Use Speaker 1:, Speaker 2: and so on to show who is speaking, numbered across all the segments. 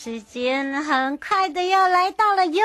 Speaker 1: 时间很快的要来到了又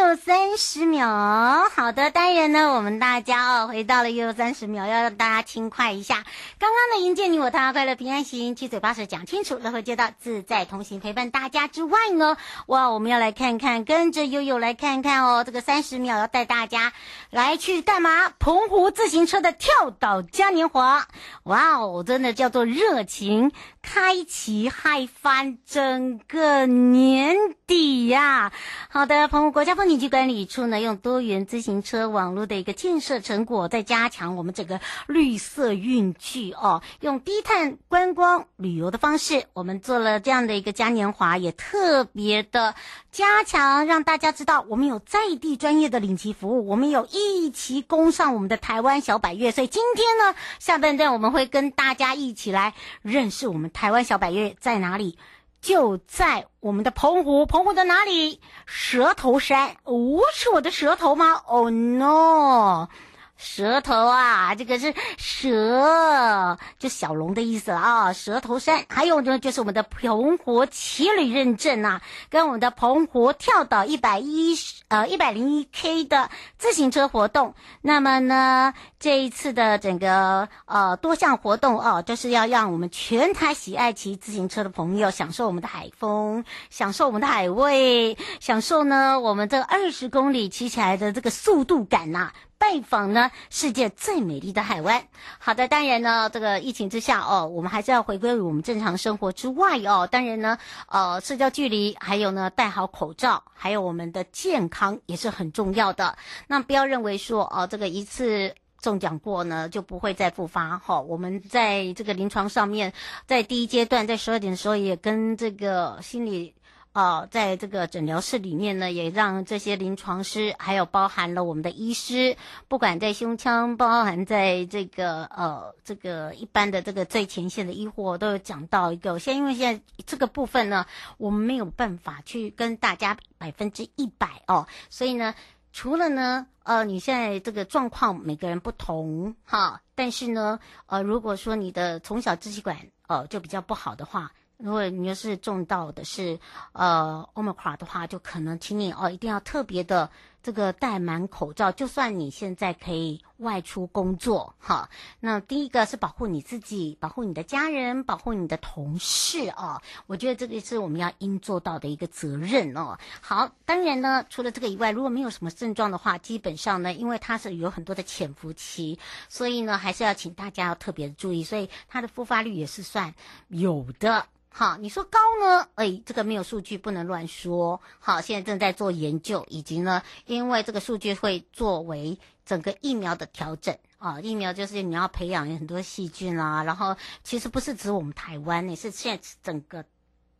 Speaker 1: 有三十秒。好的，大今天呢，我们大家哦，回到了悠悠三十秒，要让大家轻快一下。刚刚的迎接你我他，快乐平安行，七嘴八舌讲清楚，乐活街道自在同行，陪伴大家之外呢，哇，我们要来看看，跟着悠悠来看看哦，这个三十秒要带大家来去干嘛？澎湖自行车的跳岛嘉年华，哇哦，真的叫做热情开启嗨翻整个年底呀、好的，澎湖国家风景区管理处呢，用多元自行车网网络的一个建设成果，在加强我们整个绿色运具哦，用低碳观光旅游的方式，我们做了这样的一个嘉年华，也特别的加强，让大家知道我们有在地专业的领骑服务，我们有一起攻上我们的台湾小百岳。所以今天呢，下半段我们会跟大家一起来认识我们台湾小百岳在哪里。就在我们的澎湖，澎湖在哪里？蛇头山，哦，是我的蛇头吗？Oh no！舌头啊，这个是蛇，就小龙的意思了啊。舌头山，还有呢，就是我们的澎湖骑旅认证、啊，跟我们的澎湖跳岛一百一十呃一百零一 K 的自行车活动。那么呢，这一次的整个呃多项活动哦，就是要让我们全台喜爱骑自行车的朋友享受我们的海风，享受我们的海味，享受呢我们这二十公里骑起来的这个速度感呐、拜访呢世界最美丽的海湾。好的，当然呢，这个疫情之下哦，我们还是要回归于我们正常生活之外哦。当然呢，呃，社交距离，还有呢，戴好口罩，还有我们的健康也是很重要的。那不要认为说哦，这个一次中奖过呢就不会再复发。哈、我们在这个临床上面，在第一阶段，在十二点的时候也跟这个心理。哦，在这个诊疗室里面呢，也让这些临床师，还有包含了我们的医师，不管在胸腔，包含在这个呃这个一般的这个最前线的医护，都有讲到一个。现在因为现在这个部分呢，我们没有办法去跟大家百分之一百哦，所以呢，除了呢，呃，你现在这个状况每个人不同哈，但是呢，呃，如果说你的从小支气管呃就比较不好的话。如果你要是中到的是呃 Omicron 的话，就可能请你哦一定要特别的这个戴满口罩，就算你现在可以外出工作哈。那第一个是保护你自己，保护你的家人，保护你的同事哦。我觉得这个是我们要应做到的一个责任哦。好，当然呢，除了这个以外，如果没有什么症状的话，基本上呢，因为它是有很多的潜伏期，所以呢，还是要请大家要特别注意。所以它的复发率也是算有的。好，你说高呢？哎，这个没有数据不能乱说。好，现在正在做研究，以及呢，因为这个数据会作为整个疫苗的调整啊。疫苗就是你要培养很多细菌啊，然后其实不是指我们台湾，也是现在整个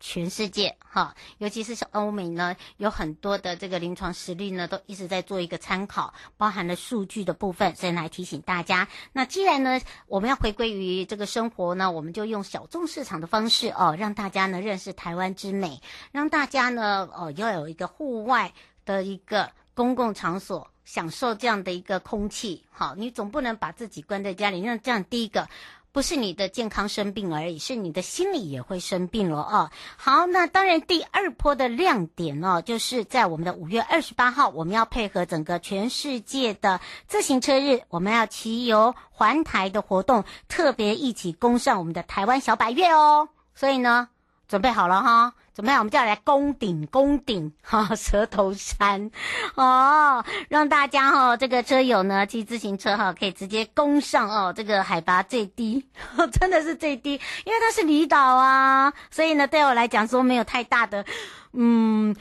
Speaker 1: 全世界哈，尤其是欧美呢，有很多的这个临床实例呢，都一直在做一个参考，包含了数据的部分，所以来提醒大家。那既然呢，我们要回归于这个生活呢，我们就用小众市场的方式哦，让大家呢认识台湾之美，让大家呢哦要有一个户外的一个公共场所，享受这样的一个空气。好，你总不能把自己关在家里，那这样第一个。不是你的健康生病而已，是你的心理也会生病了哦。好，那当然第二波的亮点哦，就是在我们的五月二十八号，我们要配合整个全世界的自行车日，我们要骑游环台的活动，特别一起攻上我们的台湾小百岳哦。所以呢，准备好了哈。怎么样？我们就要来攻顶，攻顶 哈，蛇头山哦，让大家哈、哦、这个车友呢骑自行车哈、哦，可以直接攻上哦这个海拔最低，真的是最低，因为它是离岛啊，所以呢对我来讲说没有太大的嗯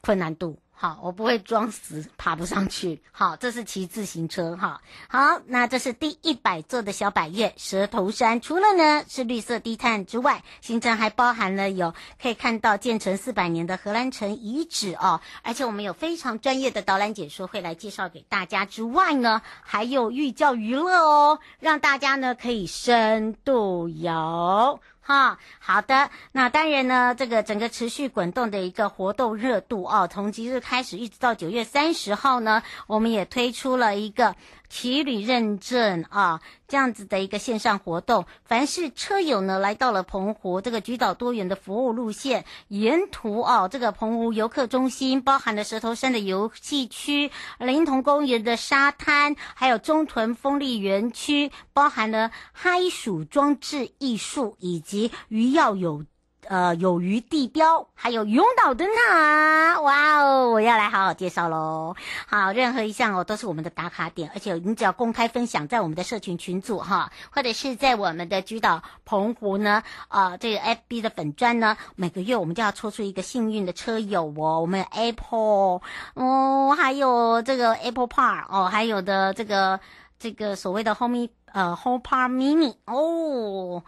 Speaker 1: 困难度。好，我不会装死，爬不上去。好，这是骑自行车。哈，好，那这是第一百座的小百叶蛇头山。除了呢是绿色低碳之外，行程还包含了有可以看到建成四百年的荷兰城遗址哦，而且我们有非常专业的导览解说会来介绍给大家。之外呢，还有寓教于乐哦，让大家呢可以深度游。哈，好的，那当然呢，这个整个持续滚动的一个活动热度哦，从即日开始一直到九月三十号呢，我们也推出了一个。骑旅认证啊，这样子的一个线上活动，凡是车友呢来到了澎湖，这个橘岛多元的服务路线，沿途啊，这个澎湖游客中心包含了蛇头山的游戏区、临潼公园的沙滩，还有中屯风力园区，包含了嗨鼠装置艺术以及鱼跃有。呃，有鱼地标，还有永岛灯塔，哇哦！我要来好好介绍喽。好，任何一项哦，都是我们的打卡点，而且你只要公开分享在我们的社群群组哈，或者是在我们的居岛澎湖呢，啊、呃，这个 FB 的粉专呢，每个月我们就要抽出一个幸运的车友哦。我们 Apple，哦，还有这个 Apple Park 哦，还有的这个这个所谓的 Home 呃 Home Park Mini 哦。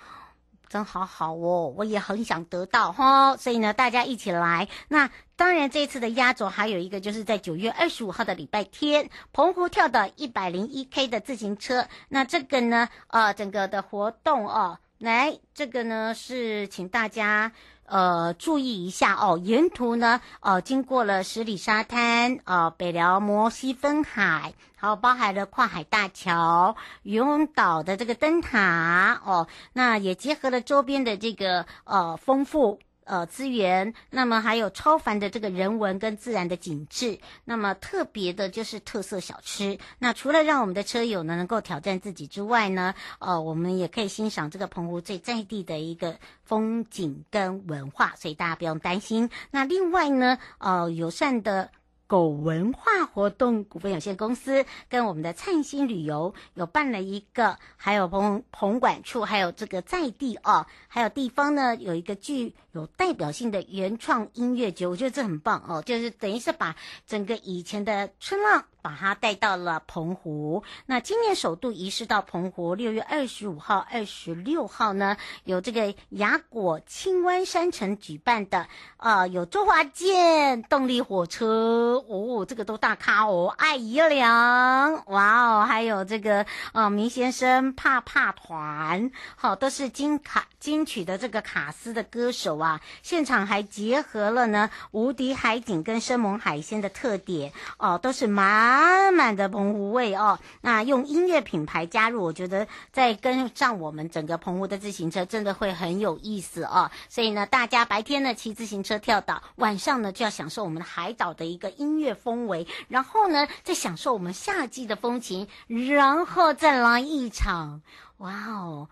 Speaker 1: 真好好哦，我也很想得到哈，所以呢，大家一起来。那当然，这次的压轴还有一个，就是在九月二十五号的礼拜天，澎湖跳的一百零一 K 的自行车。那这个呢，呃，整个的活动哦，来，这个呢是请大家。呃，注意一下哦，沿途呢，呃，经过了十里沙滩，呃，北寮摩西分海，还有包含了跨海大桥、渔翁岛的这个灯塔哦，那也结合了周边的这个呃丰富。呃，资源，那么还有超凡的这个人文跟自然的景致，那么特别的就是特色小吃。那除了让我们的车友呢能够挑战自己之外呢，呃，我们也可以欣赏这个澎湖最在地的一个风景跟文化，所以大家不用担心。那另外呢，呃，友善的。狗文化活动股份有限公司跟我们的灿星旅游有办了一个，还有棚棚管处，还有这个在地哦，还有地方呢有一个具有代表性的原创音乐节，我觉得这很棒哦，就是等于是把整个以前的春浪。把它带到了澎湖。那今年首度移师到澎湖，六月二十五号、二十六号呢，有这个雅果青湾山城举办的，呃，有周华健动力火车。哦，这个都大咖哦，艾怡良，哇哦，还有这个呃明先生怕怕团，好、都是金卡金曲的这个卡司的歌手啊，现场还结合了呢无敌海景跟生猛海鲜的特点。哦，都是蛮。满满的澎湖味哦，那用音乐品牌加入，我觉得再跟上我们整个澎湖的自行车，真的会很有意思哦。所以呢，大家白天呢骑自行车跳岛，晚上呢就要享受我们的海岛的一个音乐氛围，然后呢再享受我们夏季的风情，然后再来一场，哇哦！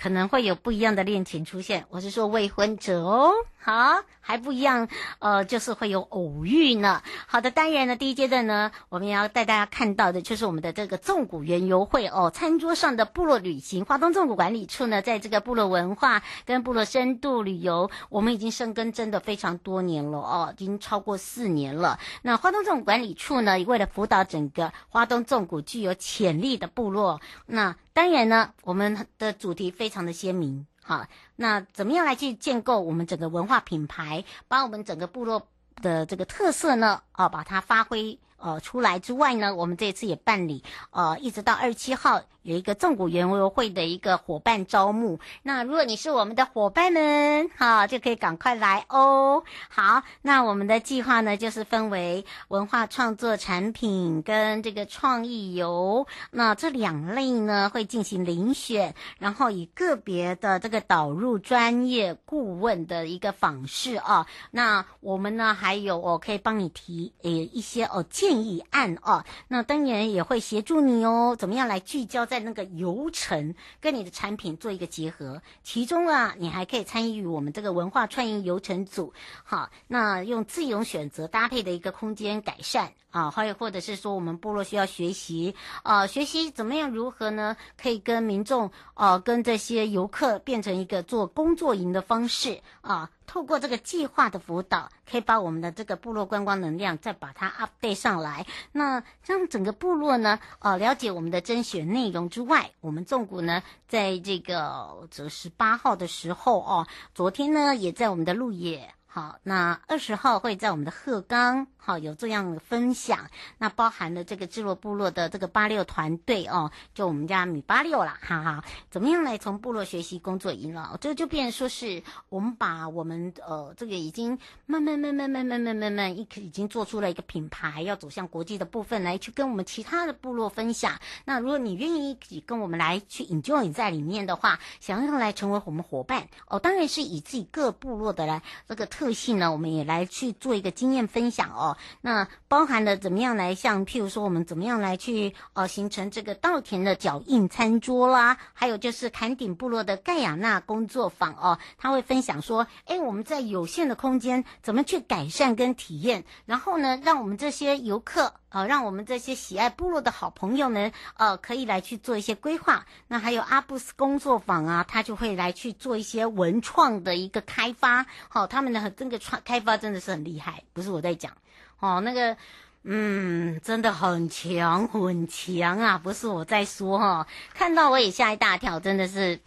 Speaker 1: 可能会有不一样的恋情出现，我是说未婚者哦，好，还不一样，呃，就是会有偶遇呢。好的，当然呢，第一阶段呢，我们要带大家看到的就是我们的这个纵谷园游会哦，餐桌上的部落旅行。花东纵谷管理处呢，在这个部落文化跟部落深度旅游，我们已经深耕真的非常多年了哦，已经超过四年了。那花东纵谷管理处呢，为了辅导整个花东纵谷具有潜力的部落，那。当然呢，我们的主题非常的鲜明，好，那怎么样来去建构我们整个文化品牌，把我们整个部落的这个特色呢，啊，把它发挥呃出来之外呢，我们这次也办理，呃，一直到二十七号。有一个纵谷园游会的一个伙伴招募，那如果你是我们的伙伴们，哈，就可以赶快来哦。好，那我们的计划呢，就是分为文化创作产品跟这个创意游，那这两类呢会进行遴选，然后以个别的这个导入专业顾问的一个访视啊。那我们呢还有我可以帮你提呃一些哦建建议案哦。那当然也会协助你哦，怎么样来聚焦在。那个流程跟你的产品做一个结合，其中啊，你还可以参与我们这个文化创意流程组，好，那用自由选择搭配的一个空间改善啊，还有或者是说我们部落需要学习啊，学习怎么样如何呢？可以跟民众啊，跟这些游客变成一个做工作营的方式啊。透过这个计划的辅导，可以把我们的这个部落观光能量再把它 update 上来。那让整个部落呢，呃，了解我们的甄选内容之外，我们纵谷呢，在这个这十八号的时候哦，昨天呢也在我们的路野。好，那二十号会在我们的鹤岗，好有这样的分享。那包含了这个智罗部落的这个八六团队哦，就我们家米八六啦，哈哈。怎么样来从部落学习工作营了？这就变说是我们把我们呃这个已经慢慢慢慢慢慢慢慢慢一已经做出了一个品牌，要走向国际的部分来去跟我们其他的部落分享。那如果你愿意一起跟我们来去 enjoy 在里面的话，想要来成为我们伙伴哦，当然是以自己各部落的来这个。特性呢，我们也来去做一个经验分享哦。那包含了怎么样来像，譬如说我们怎么样来去呃形成这个稻田的脚印餐桌啦，还有就是坎顶部落的盖亚纳工作坊哦，他会分享说，哎，我们在有限的空间怎么去改善跟体验，然后呢，让我们这些游客。呃，让我们这些喜爱部落的好朋友呢，呃，可以来去做一些规划。那还有阿布斯工作坊啊，他就会来去做一些文创的一个开发。好、哦，他们的这个创开发真的是很厉害，不是我在讲。哦，那个，嗯，真的很强很强啊，不是我在说哈、哦。看到我也吓一大跳，真的是，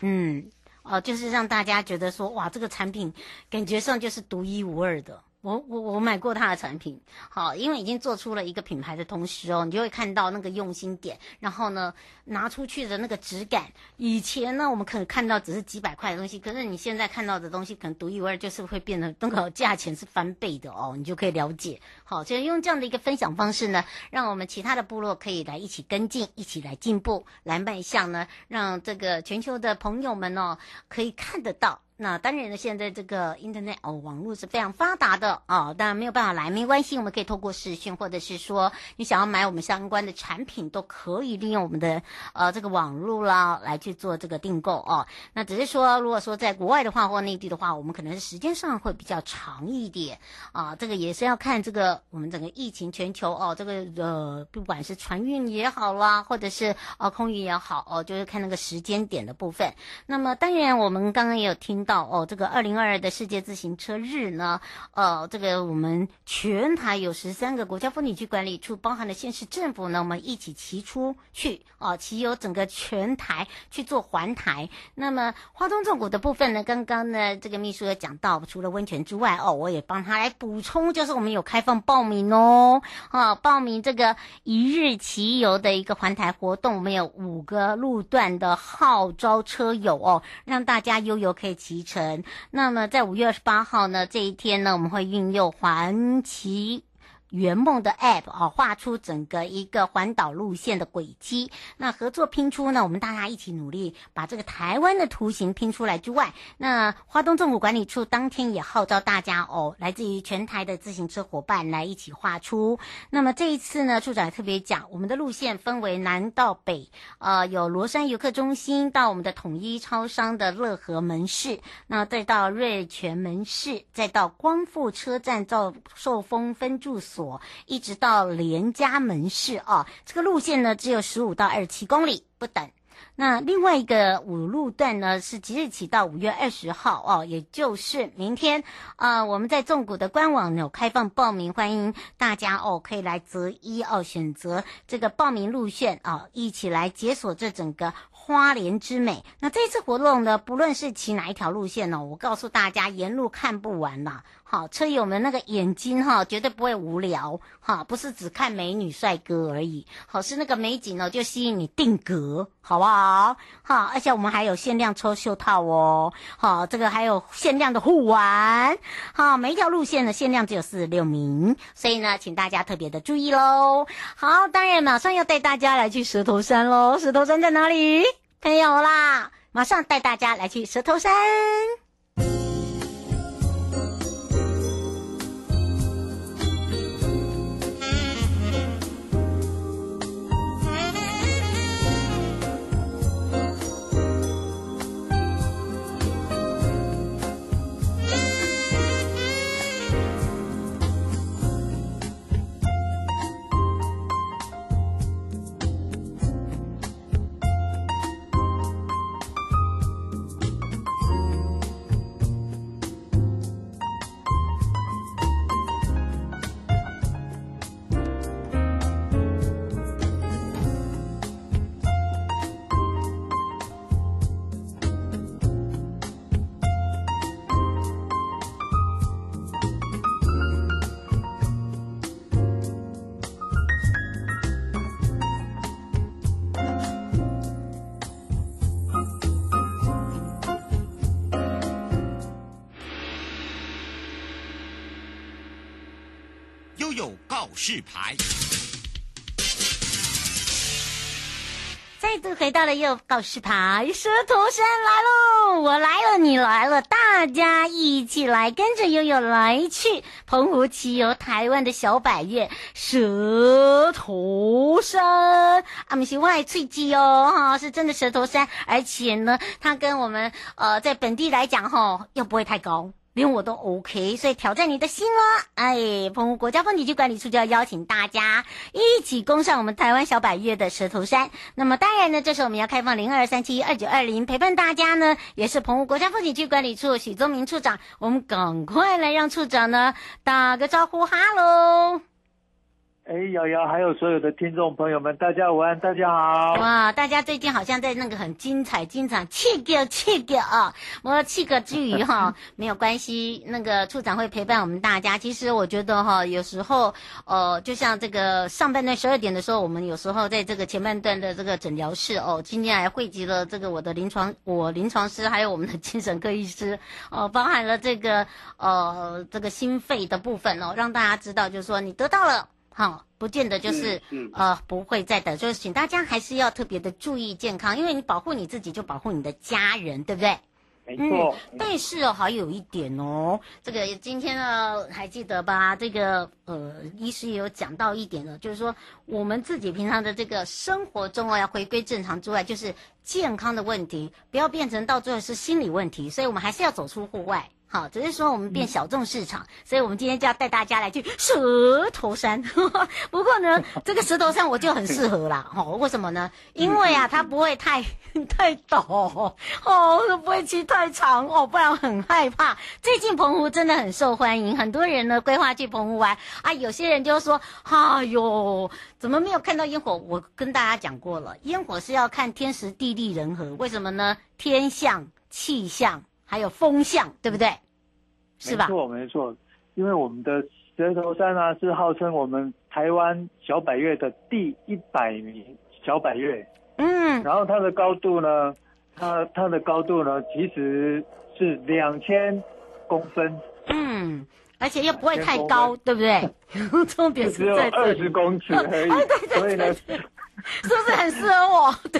Speaker 1: 嗯，哦，就是让大家觉得说，哇，这个产品感觉上就是独一无二的。我我我买过他的产品，好，因为已经做出了一个品牌的同时哦，你就会看到那个用心点，然后呢，拿出去的那个质感。以前呢，我们可能看到只是几百块的东西，可是你现在看到的东西可能独一无二，就是会变得那个价钱是翻倍的哦，你就可以了解。好，所以用这样的一个分享方式呢，让我们其他的部落可以来一起跟进，一起来进步，来迈向呢，让这个全球的朋友们哦，可以看得到。那当然呢，现在这个 Internet 哦，网络是非常发达的哦，当然没有办法来没关系，我们可以透过视讯，或者是说你想要买我们相关的产品，都可以利用我们的呃这个网络啦来去做这个订购哦。那只是说，如果说在国外的话或内地的话，我们可能是时间上会比较长一点啊，这个也是要看这个我们整个疫情全球哦，这个呃不管是船运也好啦，或者是呃空运也好哦，就是看那个时间点的部分。那么当然我们刚刚也有听到。哦，这个二零二二的世界自行车日呢，呃，这个我们全台有十三个国家风景区管理处，包含了县市政府呢，我们一起骑出去，哦，骑游整个全台去做环台。那么花东纵谷的部分呢，刚刚呢这个秘书有讲到，除了温泉之外，哦，我也帮他来补充，就是我们有开放报名哦，啊，报名这个一日骑游的一个环台活动，我们有五个路段的号召车友哦，让大家悠游可以骑。成，那么在五月二十八号呢，这一天呢，我们会运用环骑。圆梦的 App 啊，画出整个一个环岛路线的轨迹。那合作拼出呢，我们大家一起努力，把这个台湾的图形拼出来之外，那花东政府管理处当天也号召大家哦，来自于全台的自行车伙伴来一起画出。那么这一次呢，处长特别讲，我们的路线分为南到北，呃，有罗山游客中心到我们的统一超商的乐和门市，那再到瑞泉门市，再到光复车站到寿丰分驻所。一直到连家门市啊，这个路线呢，只有十五到二十七公里不等。那另外一个五路段呢，是即日起到五月二十号哦，也就是明天啊、我们在纵谷的官网有开放报名，欢迎大家哦，可以来择一哦，选择这个报名路线啊，一起来解锁这整个花莲之美。那这次活动呢，不论是骑哪一条路线呢，我告诉大家，沿路看不完啦。好，车友们那个眼睛哈，绝对不会无聊哈，不是只看美女帅哥而已，好，是那个美景呢，就吸引你定格，好不好？好，而且我们还有限量抽袖套哦，好，这个还有限量的护腕，好，每一条路线的限量只有四十六名，所以呢，请大家特别的注意喽。好，当然马上要带大家来去蛇头山喽，蛇头山在哪里？没有啦，马上带大家来去蛇头山。
Speaker 2: 有告示牌，
Speaker 1: 再度回到了又告示牌，蛇头山来喽！我来了，你来了，大家一起来跟着悠悠来去澎湖骑游台湾的小百岳蛇头山。阿米西外翠鸡哦，哈，是真的蛇头山，而且呢，它跟我们呃在本地来讲哈，又不会太高。连我都 OK，所以挑战你的心哦。哎，澎湖国家风景区管理处就要邀请大家一起攻上我们台湾小百岳的蛇头山。那么当然呢，这时候我们要开放零二三七二九二零陪伴大家呢，也是澎湖国家风景区管理处许宗明处长。我们赶快来让处长呢打个招呼，哈喽。
Speaker 3: 哎，瑶瑶，还有所有的听众朋友们，大家午安，大家好！
Speaker 1: 哇，大家最近好像在那个很精彩，精彩，气个气个啊！我气个之余哈，没有关系，那个处长会陪伴我们大家。其实我觉得哈，有时候呃，就像这个上半段十二点的时候，我们有时候在这个前半段的这个诊疗室哦，今天还汇集了这个我的临床，我临床师，还有我们的精神科医师哦，包含了这个呃这个心肺的部分哦，让大家知道，就是说你得到了。好，不见得就是呃不会再等，就是请大家还是要特别的注意健康，因为你保护你自己就保护你的家人，对不对？
Speaker 3: 没错。
Speaker 1: 嗯，但是哦，还有一点哦，这个今天呢还记得吧？这个呃，医师也有讲到一点呢，就是说我们自己平常的这个生活中哦，要回归正常之外，就是健康的问题，不要变成到最后是心理问题，所以我们还是要走出户外。好，只是说我们变小众市场，嗯、所以我们今天就要带大家来去蛇头山。不过呢，这个蛇头山我就很适合啦。哦，为什么呢？因为啊，它不会太 太陡哦，不会骑太长哦，不然很害怕。最近澎湖真的很受欢迎，很多人呢规划去澎湖玩啊。有些人就说：“哎呦，怎么没有看到烟火？”我跟大家讲过了，烟火是要看天时地利人和。为什么呢？天象、气象。还有风向，对不对？是吧？
Speaker 3: 没错，没错。因为我们的蛇头山啊，是号称我们台湾小百岳的第一百名小百岳。嗯。然后它的高度呢，它它的高度呢，其实是两千公分。
Speaker 1: 嗯，而且又不会太高，对不对？重点是在
Speaker 3: 只有二十公尺而已。对对对。所以呢。
Speaker 1: 是不是很适合我？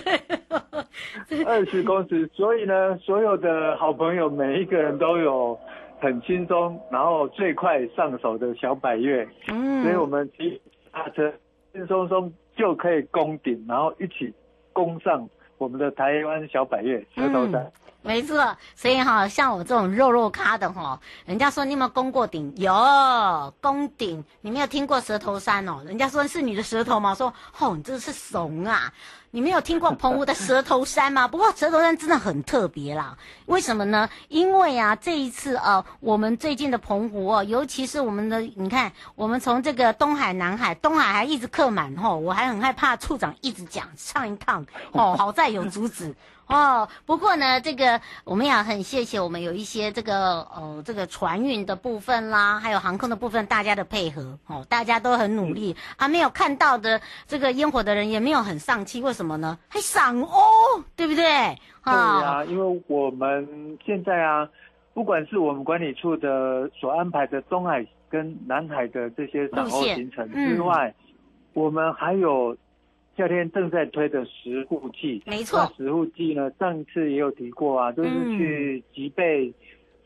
Speaker 1: 对，
Speaker 3: 二十公尺，所以呢，所有的好朋友每一个人都有很轻松，然后最快上手的小百越。嗯，所以我们骑大车轻松松就可以攻顶，然后一起攻上我们的台湾小百越石头山。嗯
Speaker 1: 没错，所以哈，像我这种肉肉咖的哈，人家说你有没有攻过顶？有攻顶，你没有听过蛇头山哦？人家说是你的舌头吗？说哦，你这是怂啊！你没有听过澎湖的蛇头山吗？不过蛇头山真的很特别啦，为什么呢？因为啊，这一次啊，我们最近的澎湖哦，尤其是我们的，你看，我们从这个东海、南海，东海还一直客满吼，我还很害怕处长一直讲上一趟哦，好在有阻止。哦，不过呢，这个我们也很谢谢我们有一些这个呃这个船运的部分啦，还有航空的部分，大家的配合哦，大家都很努力。啊，没有看到的这个烟火的人也没有很丧气，为什么呢？还赏哦，对不对？
Speaker 3: 哦、对啊，因为我们现在啊，不管是我们管理处的所安排的东海跟南海的这些赏欧行程之外，嗯、我们还有。夏天正在推的石沪祭，
Speaker 1: 没错。
Speaker 3: 石沪祭呢，上次也有提过啊，就是去吉贝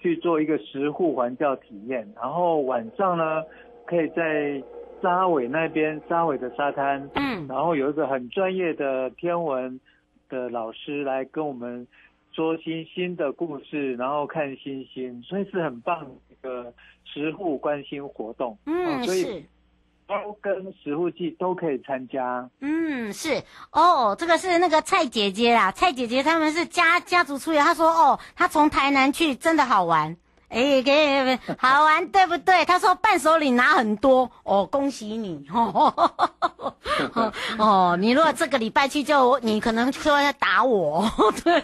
Speaker 3: 去做一个食护环教体验，然后晚上呢，可以在沙尾那边沙尾的沙滩，嗯，然后有一个很专业的天文的老师来跟我们说星星的故事，然后看星星，所以是很棒的一个食护关心活动，
Speaker 1: 嗯，
Speaker 3: 所以
Speaker 1: 是。
Speaker 3: 都跟石沪祭都可以参加。
Speaker 1: 嗯，是。哦，这个是那个蔡姐姐啦，蔡姐姐他们是家家族出游，她说哦，她从台南去真的好玩，哎，给好玩对不对？她说伴手礼拿很多。哦，恭喜你。哦，哦，你如果这个礼拜去就你可能说要打我，对，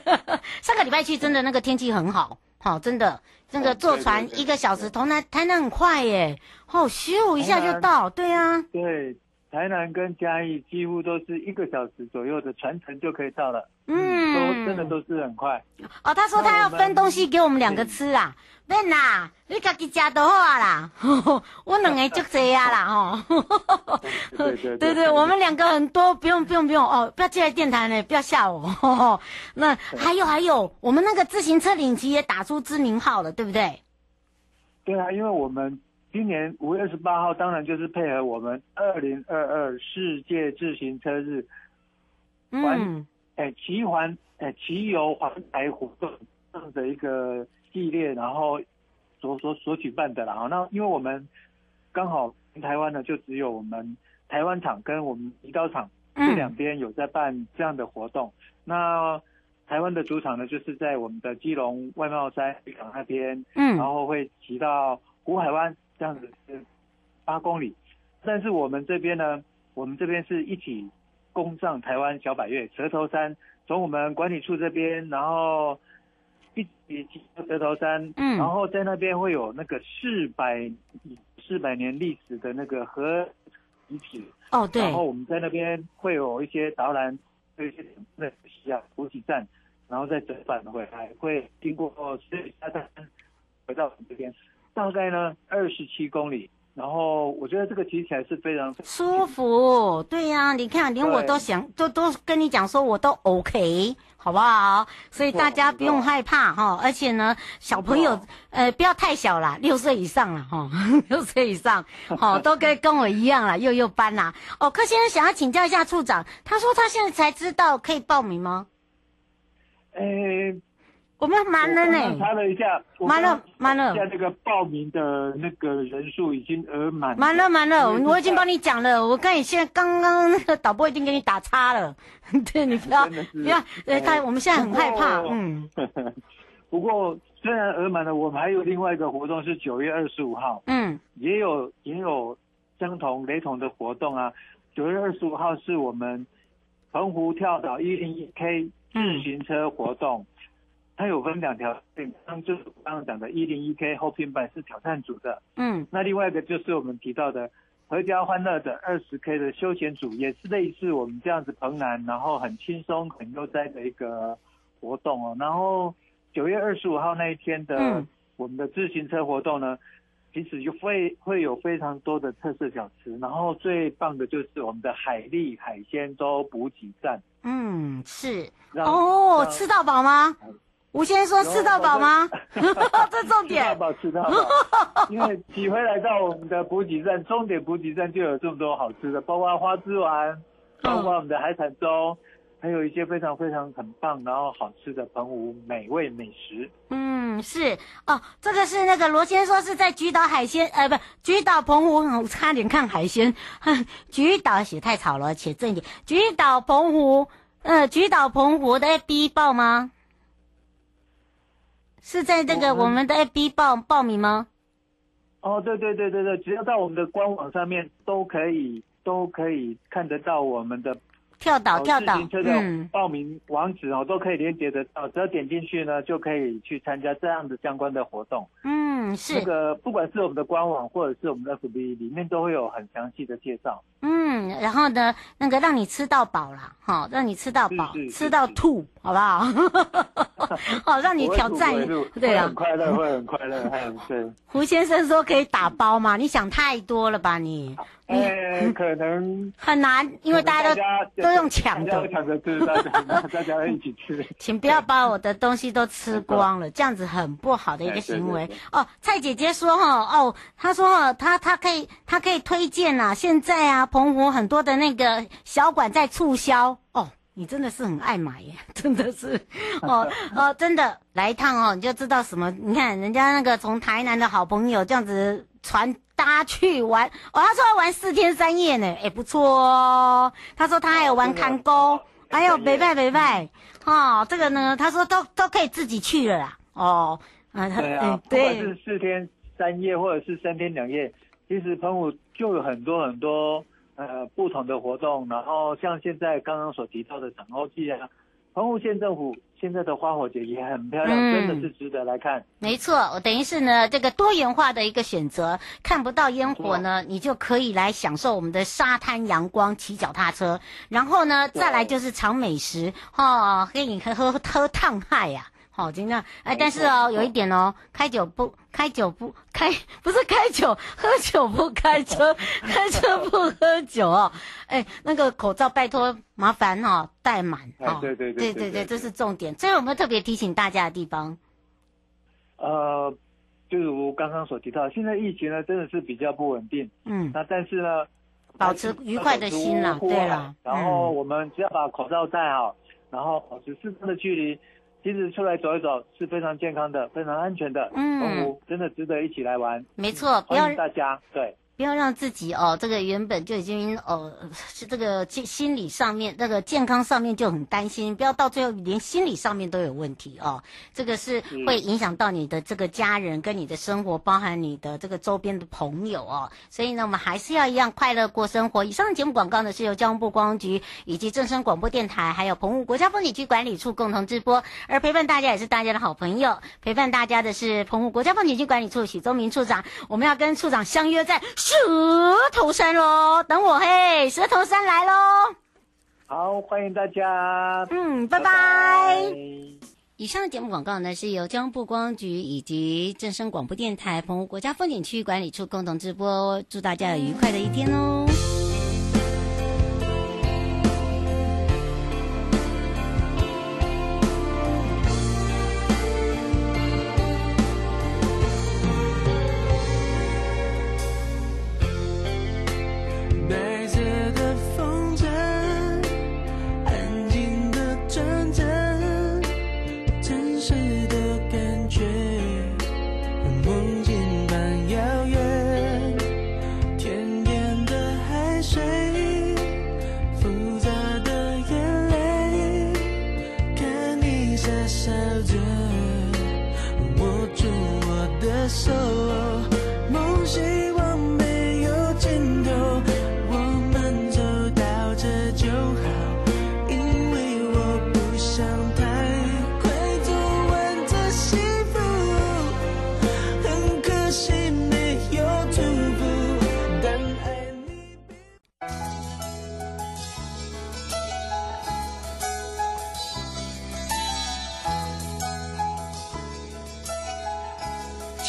Speaker 1: 上个礼拜去真的那个天气很好，好、哦，真的。那个坐船一个小时，从台台南很快耶，哦，咻一下就到，对啊，
Speaker 3: 对，台南跟嘉义几乎都是一个小时左右的船程就可以到了，嗯，都真的都是很快。
Speaker 1: 哦，他说他要分东西给我们两个吃啊，免啦，你自己吃就好啦，我两个就这样啦，吼，对对对对，我们两个很多，不用不用不用。哦，不要进来电台呢，不要吓我。那还有还有，我们那个自行车领骑也打出知名号了，对不对？
Speaker 3: 对啊，因为我们今年五月二十八号，当然就是配合我们二零二二世界自行车日，环哎骑环哎骑游环台活动这样的一个系列，然后所所所举办的啦。那因为我们刚好台湾呢，就只有我们台湾厂跟我们离岛厂这两边有在办这样的活动。嗯、那台湾的主场呢，就是在我们的基隆外贸山港那边，嗯，然后会骑到湖海湾，这样子是八公里。但是我们这边呢，我们这边是一起攻上台湾小百岳蛇头山，从我们管理处这边，然后一起骑到蛇头山，嗯，然后在那边会有那个四百四百年历史的那个河遗址，
Speaker 1: 哦，对，
Speaker 3: 然后我们在那边会有一些导览，有一些那西啊补给站。然后再折返回来，会经过十里沙滩回到我们这边，大概呢二十七公里。然后我觉得这个骑起来是非常
Speaker 1: 舒服。对呀、啊，你看连我都想都都跟你讲说我都 OK，好不好？所以大家不用害怕哈。而且呢，小朋友呃不要太小啦，六岁以上了哈，六岁以上好 都可以跟我一样啦，幼幼班啦。哦，柯先生想要请教一下处长，他说他现在才知道可以报名吗？
Speaker 3: 诶，欸、
Speaker 1: 我们满了呢。
Speaker 3: 查了一下，
Speaker 1: 满了，满了。
Speaker 3: 现在那个报名的那个人数已经额满。
Speaker 1: 满了，满了，我已经帮你讲了。我跟你现在刚刚那个导播已经给你打叉了。对，你不要不要，呃，他我们现在很害怕。嗯。
Speaker 3: 不过虽然额满了，我们还有另外一个活动是九月二十五号。嗯。也有也有相同雷同的活动啊。九月二十五号是我们澎湖跳岛一零一 K。自行车活动，它有分两条线，刚就是刚刚讲的101 K Hoping 版是挑战组的，嗯，那另外一个就是我们提到的合家欢乐的20 K 的休闲组，也是类似我们这样子澎南，然后很轻松很悠哉的一个活动哦。然后九月二十五号那一天的我们的自行车活动呢，其实就会会有非常多的特色小吃，然后最棒的就是我们的海蛎海鲜粥补给站。
Speaker 1: 嗯，是哦，吃到饱吗？吴先生说吃到饱吗？这重点。
Speaker 3: 吃到饱，吃到饱。因为几回来到我们的补给站，终点补给站就有这么多好吃的，包括花枝丸，包括我们的海产粥，还有一些非常非常很棒然后好吃的澎湖美味美食。
Speaker 1: 嗯，是哦，这个是那个罗先生说是在菊岛海鲜，呃，不，菊岛澎湖，我差点看海鲜，菊岛写太吵了，且正一点，菊岛澎湖。呃，菊岛澎湖的 FB 报吗？是在这个我们的 FB 报报名吗？
Speaker 3: 哦，对对对对对，只要到我们的官网上面都可以都可以看得到我们的。
Speaker 1: 跳岛，跳岛，
Speaker 3: 嗯，报名网址哦，都可以连接得到，只要点进去呢，就可以去参加这样的相关的活动。
Speaker 1: 嗯，是。
Speaker 3: 那个不管是我们的官网或者是我们的 FB 里面都会有很详细的介绍。
Speaker 1: 嗯，然后呢，那个让你吃到饱啦，好，让你吃到饱，吃到吐，好不好？好，让你挑战，对啊，
Speaker 3: 很快乐，会很快乐，还对。
Speaker 1: 胡先生说可以打包吗？你想太多了吧你？
Speaker 3: 哎，可能
Speaker 1: 很难，因为大家都都用抢的，
Speaker 3: 抢着吃，大家 大家一起吃。
Speaker 1: 请不要把我的东西都吃光了，这样子很不好的一个行为。哦，蔡姐姐说哈，哦，她说哈，她她可以她可以推荐呐，现在啊，澎湖很多的那个小馆在促销哦，你真的是很爱买耶，真的是，哦哦，真的来一趟哦，你就知道什么。你看人家那个从台南的好朋友这样子传。他去玩哦，他说要玩四天三夜呢，哎，不错哦。他说他还有玩看沟，还有北拜北拜，哦，这个呢，他说都都可以自己去了啦。哦，
Speaker 3: 啊，对啊，不管是四天三夜或者是三天两夜，其实澎湖就有很多很多呃不同的活动。然后像现在刚刚所提到的长欧祭啊，澎湖县政府。现在的花火节也很漂亮，嗯、真的是值得来看。
Speaker 1: 没错，我等于是呢，这个多元化的一个选择，看不到烟火呢，你就可以来享受我们的沙滩阳光，骑脚踏车，然后呢，再来就是尝美食，哦，可以喝喝喝烫海呀。好，今天哎，但是哦，有一点哦，开酒不开酒不开，不是开酒，喝酒不开车，开车不喝酒哦。哎，那个口罩拜托麻烦哦，戴满哦。
Speaker 3: 对对对
Speaker 1: 对对，这是重点。这有没有特别提醒大家的地方？
Speaker 3: 呃，就如刚刚所提到，现在疫情呢真的是比较不稳定。嗯。那但是呢，
Speaker 1: 保持愉快的心啦，对啦。
Speaker 3: 然后我们只要把口罩戴好，然后保持适当的距离。其实出来走一走是非常健康的，非常安全的。嗯，真的值得一起来玩。
Speaker 1: 没错，
Speaker 3: 欢迎大家。对。
Speaker 1: 不要让自己哦，这个原本就已经哦是这个心心理上面那个健康上面就很担心，不要到最后连心理上面都有问题哦。这个是会影响到你的这个家人跟你的生活，包含你的这个周边的朋友哦。所以呢，我们还是要一样快乐过生活。以上的节目广告呢是由交通部观光局以及正声广播电台还有澎湖国家风景区管理处共同直播，而陪伴大家也是大家的好朋友。陪伴大家的是澎湖国家风景区管理处许宗明处长，我们要跟处长相约在。蛇头山喽，等我嘿，蛇头山来喽！
Speaker 3: 好，欢迎大家。
Speaker 1: 嗯，拜拜。拜拜。以上的节目广告呢，是由交通部光局以及正声广播电台澎湖国家风景区管理处共同直播，祝大家有愉快的一天哦。
Speaker 2: 傻笑着握住我的手，梦醒。